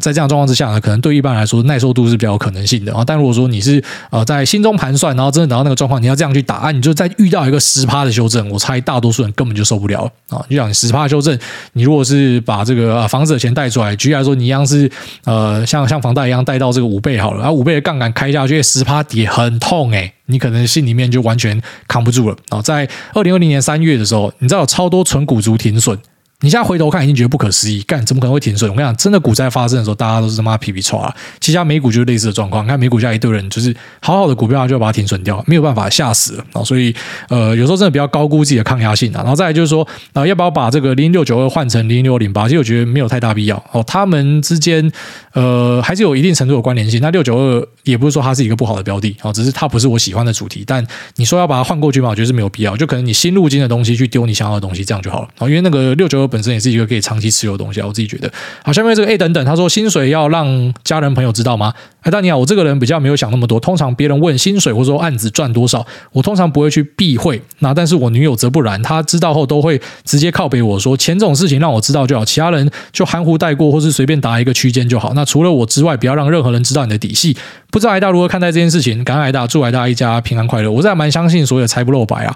在这样状况之下呢，可能对一般来说耐受度是比较有可能性的啊。但如果说你是呃在心中盘算，然后真的等到那个状况，你要这样去打，啊，你就再遇到一个十趴的修正，我猜大多数人根本就受不了啊。就像你十趴修正，你如果是把这个啊房子的钱贷出来，举例来说，你一样是呃像像房贷一样贷到这个五倍好了，然后五倍的杠杆开下去，十趴跌很痛诶，你可能心里面就完全扛不住了啊。在二零二零年三月的时候，你知道有超多纯股族停损。你现在回头看，已经觉得不可思议，干怎么可能会停损？我跟你讲，真的股灾发生的时候，大家都是他妈皮皮剉。其他美股就是类似的状况。你看美股下一堆人，就是好好的股票就要把它停损掉，没有办法吓死了啊！所以呃，有时候真的比较高估自己的抗压性啊。然后再来就是说，啊、呃，要不要把这个零六九二换成零六零八？其实我觉得没有太大必要哦。他们之间呃还是有一定程度的关联性。那六九二也不是说它是一个不好的标的哦，只是它不是我喜欢的主题。但你说要把它换过去嘛？我觉得是没有必要。就可能你新入金的东西去丢你想要的东西，这样就好了啊。因为那个六九二本身也是一个可以长期持有的东西啊，我自己觉得。好，下面这个 A 等等，他说薪水要让家人朋友知道吗？哎，大你好，我这个人比较没有想那么多。通常别人问薪水或者说案子赚多少，我通常不会去避讳。那但是我女友则不然，她知道后都会直接靠背我说钱这种事情让我知道就好，其他人就含糊带过或是随便打一个区间就好。那除了我之外，不要让任何人知道你的底细。不知道挨大如何看待这件事情？感恩挨大，祝挨大一家平安快乐。我是还蛮相信所有财不露白啊，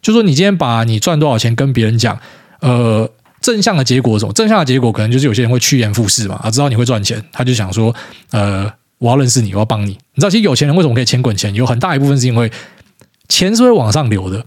就说你今天把你赚多少钱跟别人讲，呃。正向的结果是什么？正向的结果可能就是有些人会趋炎附势嘛，啊，知道你会赚钱，他就想说，呃，我要认识你，我要帮你。你知道，其实有钱人为什么可以钱滚钱？有很大一部分是因为钱是会往上流的。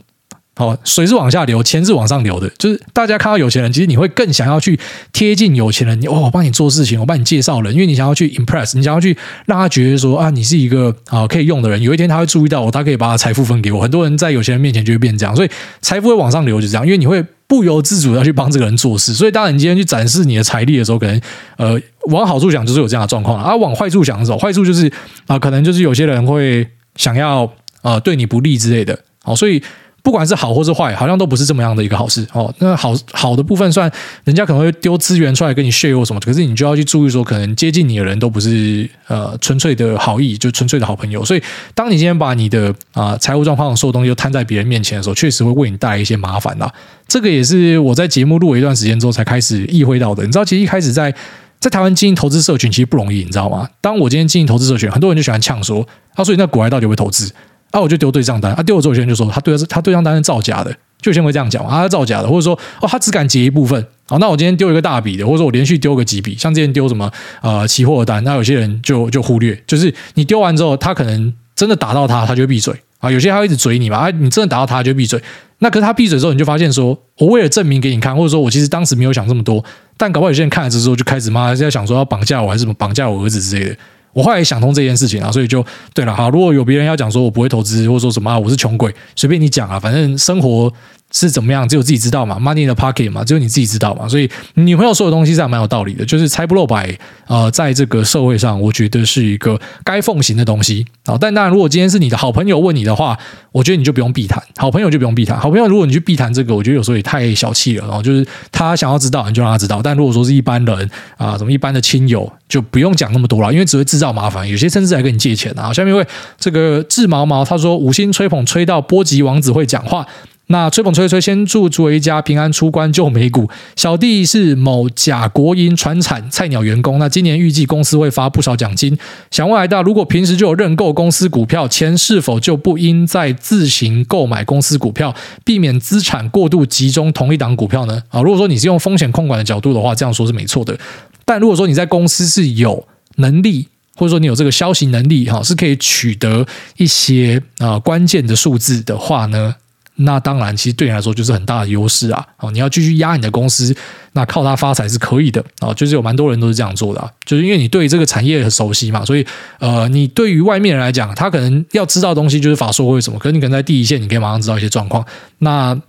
好，水是往下流，钱是往上流的。就是大家看到有钱人，其实你会更想要去贴近有钱人。你哦，我帮你做事情，我帮你介绍人，因为你想要去 impress，你想要去让他觉得说啊，你是一个啊可以用的人。有一天他会注意到我，他可以把他财富分给我。很多人在有钱人面前就会变这样，所以财富会往上流，就这样。因为你会不由自主的去帮这个人做事。所以当你今天去展示你的财力的时候，可能呃往好处想就是有这样的状况啊，往坏处想的时候，坏处就是啊，可能就是有些人会想要呃对你不利之类的。好，所以。不管是好或是坏，好像都不是这么样的一个好事哦。那好好的部分，算人家可能会丢资源出来跟你 share 什么，可是你就要去注意说，可能接近你的人都不是呃纯粹的好意，就纯粹的好朋友。所以，当你今天把你的啊财务状况所有东西都摊在别人面前的时候，确实会为你带来一些麻烦啦。这个也是我在节目录了一段时间之后才开始意会到的。你知道，其实一开始在在台湾经营投资社群其实不容易，你知道吗？当我今天经营投资社群，很多人就喜欢呛说，他说你那国外到底会投资？啊，我就丢对账单，啊，丢了之后有些人就说他对他对账单是造假的，就先会这样讲啊，他造假的，或者说哦，他只敢结一部分，好，那我今天丢一个大笔的，或者说我连续丢个几笔，像之前丢什么呃期货单，那有些人就就忽略，就是你丢完之后，他可能真的打到他，他就闭嘴。啊，有些他会一直嘴你嘛，啊，你真的打到他就闭嘴，那可是他闭嘴之后，你就发现说我为了证明给你看，或者说我其实当时没有想这么多，但搞不好有些人看了之后就开始骂，在想说要绑架我还是什么绑架我儿子之类的。我后来想通这件事情啊，所以就对了。哈，如果有别人要讲说我不会投资，或者说什么啊，我是穷鬼，随便你讲啊，反正生活。是怎么样？只有自己知道嘛，Money in the pocket 嘛，只有你自己知道嘛。所以女朋友说的东西是还蛮有道理的，就是财不露白。呃，在这个社会上，我觉得是一个该奉行的东西啊。但当然，如果今天是你的好朋友问你的话，我觉得你就不用避谈。好朋友就不用避谈。好朋友，如果你去避谈这个，我觉得有时候也太小气了。然后就是他想要知道，你就让他知道。但如果说是一般人啊，什么一般的亲友，就不用讲那么多了，因为只会制造麻烦。有些甚至还跟你借钱啊。下面一位这个志毛毛他说，五星吹捧吹到波吉王子会讲话。那吹捧吹吹，先祝诸位一家平安出关救美股。小弟是某甲国营船产菜鸟员工，那今年预计公司会发不少奖金。想问癌大，如果平时就有认购公司股票，钱是否就不应再自行购买公司股票，避免资产过度集中同一档股票呢？啊，如果说你是用风险控管的角度的话，这样说是没错的。但如果说你在公司是有能力，或者说你有这个消息能力，哈，是可以取得一些啊关键的数字的话呢？那当然，其实对你来说就是很大的优势啊！哦，你要继续压你的公司，那靠它发财是可以的啊！就是有蛮多人都是这样做的啊，就是因为你对这个产业很熟悉嘛，所以呃，你对于外面人来讲，他可能要知道东西就是法说会什么，可是你可能在第一线，你可以马上知道一些状况。那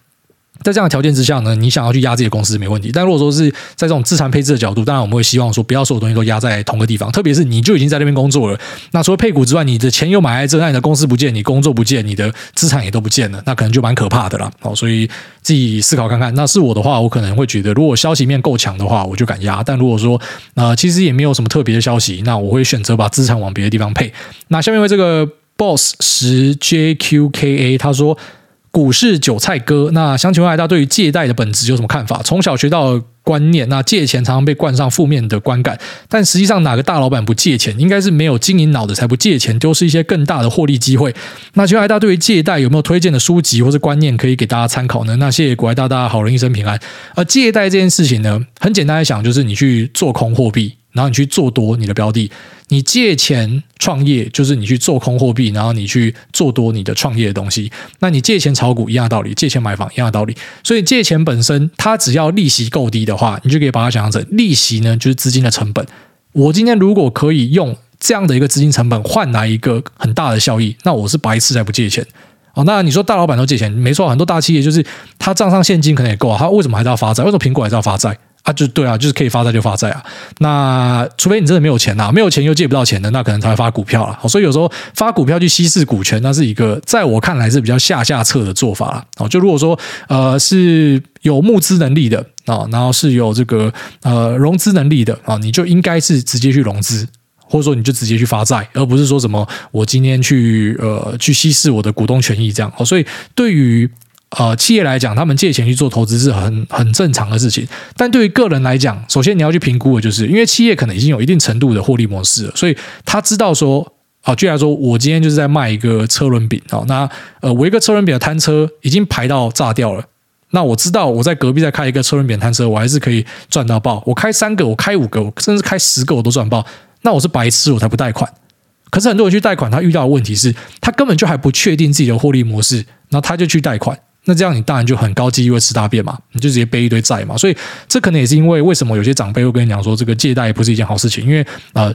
在这样的条件之下呢，你想要去压这些公司没问题。但如果说是在这种资产配置的角度，当然我们会希望说，不要所有东西都压在同个地方。特别是你就已经在那边工作了，那除了配股之外，你的钱又买在这，那你的公司不见，你工作不见，你的资产也都不见了，那可能就蛮可怕的啦。好，所以自己思考看看。那是我的话，我可能会觉得，如果消息面够强的话，我就敢压。但如果说呃，其实也没有什么特别的消息，那我会选择把资产往别的地方配。那下面为这个 boss 十 JQKA 他说。股市韭菜哥，那想请问大家对于借贷的本质有什么看法？从小学到观念，那借钱常常被冠上负面的观感，但实际上哪个大老板不借钱？应该是没有经营脑的才不借钱，丢失一些更大的获利机会。那请问大家对于借贷有没有推荐的书籍或是观念可以给大家参考呢？那谢谢股癌大大，好人一生平安。而借贷这件事情呢，很简单来想，就是你去做空货币。然后你去做多你的标的，你借钱创业就是你去做空货币，然后你去做多你的创业的东西。那你借钱炒股一样的道理，借钱买房一样的道理。所以借钱本身，它只要利息够低的话，你就可以把它想象成利息呢，就是资金的成本。我今天如果可以用这样的一个资金成本换来一个很大的效益，那我是白痴才不借钱。哦，那你说大老板都借钱，没错，很多大企业就是他账上现金可能也够啊，他为什么还是要发债？为什么苹果还是要发债？啊，就对啊，就是可以发债就发债啊。那除非你真的没有钱呐、啊，没有钱又借不到钱的，那可能才会发股票了。所以有时候发股票去稀释股权，那是一个在我看来是比较下下策的做法了。哦，就如果说呃是有募资能力的啊，然后是有这个呃融资能力的啊，你就应该是直接去融资，或者说你就直接去发债，而不是说什么我今天去呃去稀释我的股东权益这样。哦所以对于呃，企业来讲，他们借钱去做投资是很很正常的事情。但对于个人来讲，首先你要去评估的就是，因为企业可能已经有一定程度的获利模式了，所以他知道说，啊，举例来说，我今天就是在卖一个车轮饼，好，那呃，我一个车轮饼的摊车已经排到炸掉了，那我知道我在隔壁再开一个车轮饼摊车，我还是可以赚到爆。我开三个，我开五个，我甚至开十个，我都赚爆。那我是白痴，我才不贷款。可是很多人去贷款，他遇到的问题是，他根本就还不确定自己的获利模式，然后他就去贷款。那这样你当然就很高几率会吃大便嘛，你就直接背一堆债嘛。所以这可能也是因为为什么有些长辈会跟你讲说，这个借贷不是一件好事情，因为呃。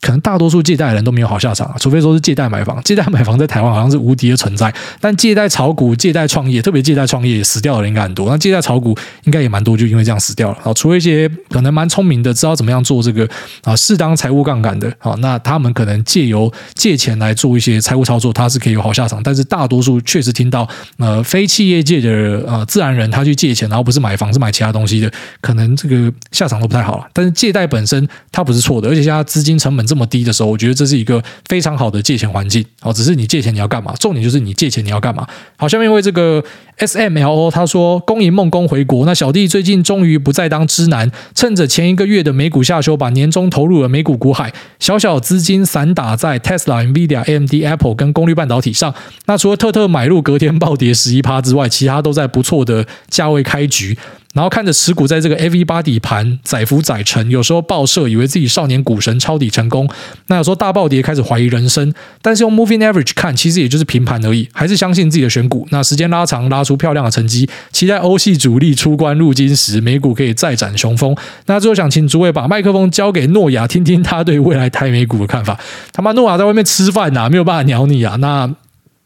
可能大多数借贷人都没有好下场，除非说是借贷买房。借贷买房在台湾好像是无敌的存在，但借贷炒股、借贷创业，特别借贷创业死掉的人应该很多。那借贷炒股应该也蛮多，就因为这样死掉了啊。除了一些可能蛮聪明的，知道怎么样做这个啊适当财务杠杆的好，那他们可能借由借钱来做一些财务操作，他是可以有好下场。但是大多数确实听到呃非企业界的呃自然人他去借钱，然后不是买房是买其他东西的，可能这个下场都不太好了。但是借贷本身它不是错的，而且现在资金成本这么低的时候，我觉得这是一个非常好的借钱环境。好，只是你借钱你要干嘛？重点就是你借钱你要干嘛？好，下面因为这个 S M L O 他说，恭迎梦工回国。那小弟最近终于不再当汁男，趁着前一个月的美股下修，把年终投入了美股股海，小小资金散打在 Tesla、Nvidia、AMD、Apple 跟功率半导体上。那除了特特买入隔天暴跌十一趴之外，其他都在不错的价位开局。然后看着持股在这个 Everybody 盘载浮载沉，有时候爆射，以为自己少年股神抄底成功；那有时候大暴跌，开始怀疑人生。但是用 Moving Average 看，其实也就是平盘而已，还是相信自己的选股。那时间拉长，拉出漂亮的成绩，期待欧系主力出关入金时，美股可以再展雄风。那最后想请诸位把麦克风交给诺亚，听听他对未来台美股的看法。他妈诺亚在外面吃饭呐、啊，没有办法鸟你啊。那。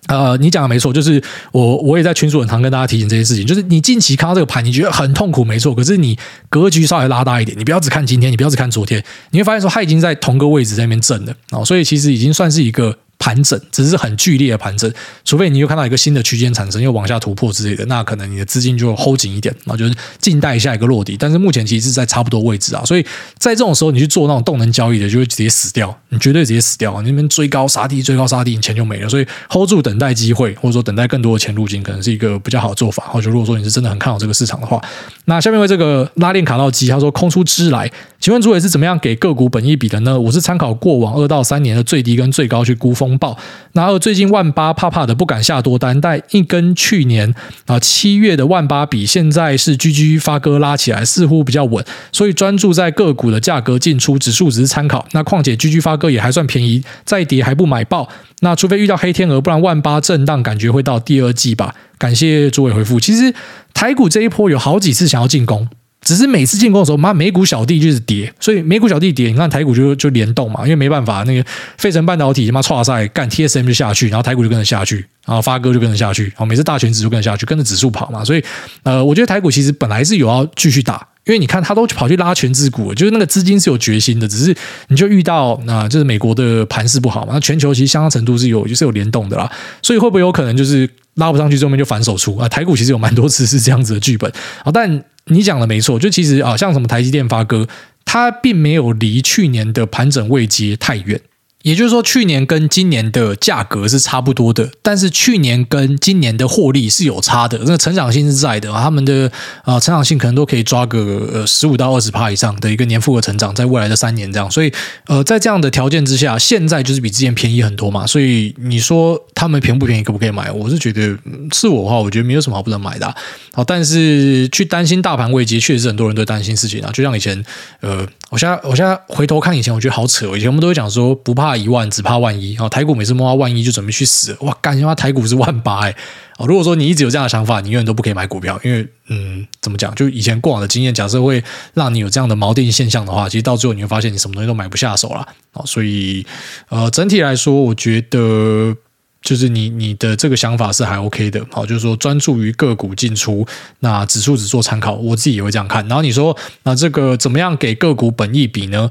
呃，你讲的没错，就是我我也在群主很常跟大家提醒这些事情，就是你近期看到这个盘，你觉得很痛苦，没错，可是你格局稍微拉大一点，你不要只看今天，你不要只看昨天，你会发现说它已经在同个位置在那边震了，哦，所以其实已经算是一个。盘整只是很剧烈的盘整，除非你又看到一个新的区间产生，又往下突破之类的，那可能你的资金就 hold 紧一点，然后就是静待下一个落底。但是目前其实是在差不多位置啊，所以在这种时候你去做那种动能交易的，就会直接死掉，你绝对直接死掉。你那边追高杀低，追高杀低，你钱就没了。所以 hold 住等待机会，或者说等待更多的钱入境，可能是一个比较好的做法。或者如果说你是真的很看好这个市场的话，那下面为这个拉链卡到机，他说空出汁来，请问诸位是怎么样给个股本益比的呢？我是参考过往二到三年的最低跟最高去估风暴，然后最近万八怕怕的不敢下多单，但一跟去年啊七月的万八比，现在是 GG 发哥拉起来，似乎比较稳，所以专注在个股的价格进出，指数只是参考。那况且 GG 发哥也还算便宜，再跌还不买爆。那除非遇到黑天鹅，不然万八震荡感觉会到第二季吧。感谢诸位回复。其实台股这一波有好几次想要进攻。只是每次进攻的时候，妈美股小弟就是跌，所以美股小弟跌，你看台股就就联动嘛，因为没办法，那个费城半导体他妈剉赛干 TSM 就下去，然后台股就跟着下去，然后发哥就跟着下去，好，每次大权值就跟着下去，跟着指数跑嘛，所以呃，我觉得台股其实本来是有要继续打，因为你看他都跑去拉权值股，就是那个资金是有决心的，只是你就遇到那、就是美国的盘势不好嘛，那全球其实相当程度是有就是有联动的啦，所以会不会有可能就是拉不上去，后面就反手出啊？台股其实有蛮多次是这样子的剧本啊，但。你讲的没错，就其实啊，像什么台积电发哥，它并没有离去年的盘整位阶太远。也就是说，去年跟今年的价格是差不多的，但是去年跟今年的获利是有差的，那成长性是在的，他们的啊成长性可能都可以抓个呃十五到二十趴以上的一个年复合成长，在未来的三年这样，所以呃在这样的条件之下，现在就是比之前便宜很多嘛，所以你说他们便不便宜，可不可以买？我是觉得是我的话，我觉得没有什么好不能买的啊。好，但是去担心大盘位阶，确实很多人都担心事情啊，就像以前呃。我现在我现在回头看以前，我觉得好扯。以前我们都会讲说，不怕一万，只怕万一。台股每次摸到万一就准备去死。哇，干他妈台股是万八哎！哦，如果说你一直有这样的想法，你永远都不可以买股票，因为嗯，怎么讲？就以前过往的经验，假设会让你有这样的锚定现象的话，其实到最后你会发现你什么东西都买不下手了。哦，所以呃，整体来说，我觉得。就是你你的这个想法是还 OK 的，好，就是说专注于个股进出，那指数只做参考，我自己也会这样看。然后你说，那这个怎么样给个股本益比呢？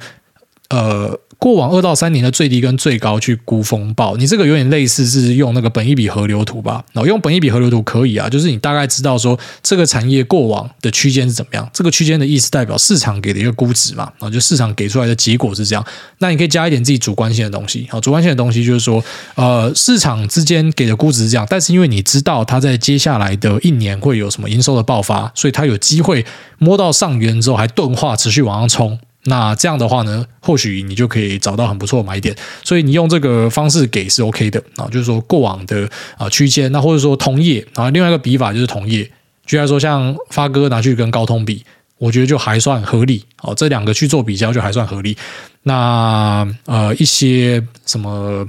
呃。过往二到三年的最低跟最高去估风暴，你这个有点类似是用那个本一笔河流图吧？然后用本一笔河流图可以啊，就是你大概知道说这个产业过往的区间是怎么样。这个区间的意思代表市场给的一个估值嘛，然后就市场给出来的结果是这样。那你可以加一点自己主观性的东西，好，主观性的东西就是说，呃，市场之间给的估值是这样，但是因为你知道它在接下来的一年会有什么营收的爆发，所以它有机会摸到上缘之后还钝化，持续往上冲。那这样的话呢，或许你就可以找到很不错的买点，所以你用这个方式给是 OK 的啊，就是说过往的啊区间，那或者说同业啊，另外一个比法就是同业，居然说像发哥拿去跟高通比，我觉得就还算合理哦，这两个去做比较就还算合理。那呃一些什么。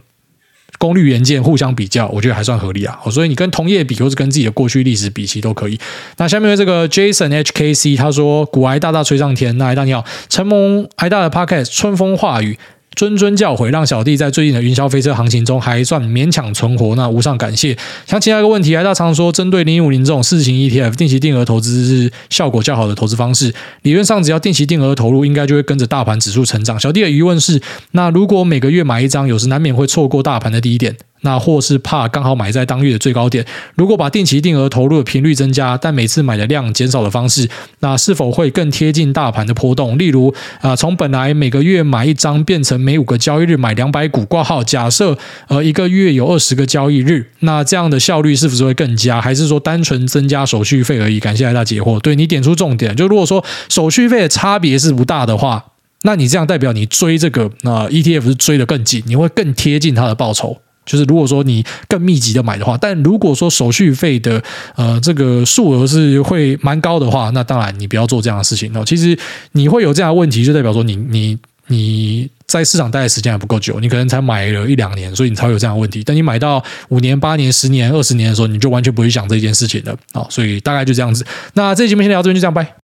功率元件互相比较，我觉得还算合理啊。所以你跟同业比，或是跟自己的过去历史比，其实都可以。那下面这个 Jason HKC 他说：“股癌大大吹上天。”那癌大你好，承蒙癌大的 Podcast 春风化雨。谆谆教诲，让小弟在最近的云霄飞车行情中还算勉强存活，那无上感谢。想请教一个问题，还大常说针对零零五零这种四型 ETF 定期定额投资是效果较好的投资方式，理论上只要定期定额投入，应该就会跟着大盘指数成长。小弟的疑问是，那如果每个月买一张，有时难免会错过大盘的低点。那或是怕刚好买在当月的最高点，如果把定期定额投入的频率增加，但每次买的量减少的方式，那是否会更贴近大盘的波动？例如啊，从本来每个月买一张，变成每五个交易日买两百股挂号。假设呃一个月有二十个交易日，那这样的效率是不是会更佳？还是说单纯增加手续费而已？感谢癌大解惑。对，你点出重点，就如果说手续费的差别是不大的话，那你这样代表你追这个那 ETF 是追得更紧，你会更贴近它的报酬。就是如果说你更密集的买的话，但如果说手续费的呃这个数额是会蛮高的话，那当然你不要做这样的事情哦。其实你会有这样的问题，就代表说你你你在市场待的时间还不够久，你可能才买了一两年，所以你才会有这样的问题。等你买到五年、八年、十年、二十年的时候，你就完全不会想这件事情了。好，所以大概就这样子。那这期节目先聊到这边，就这样拜。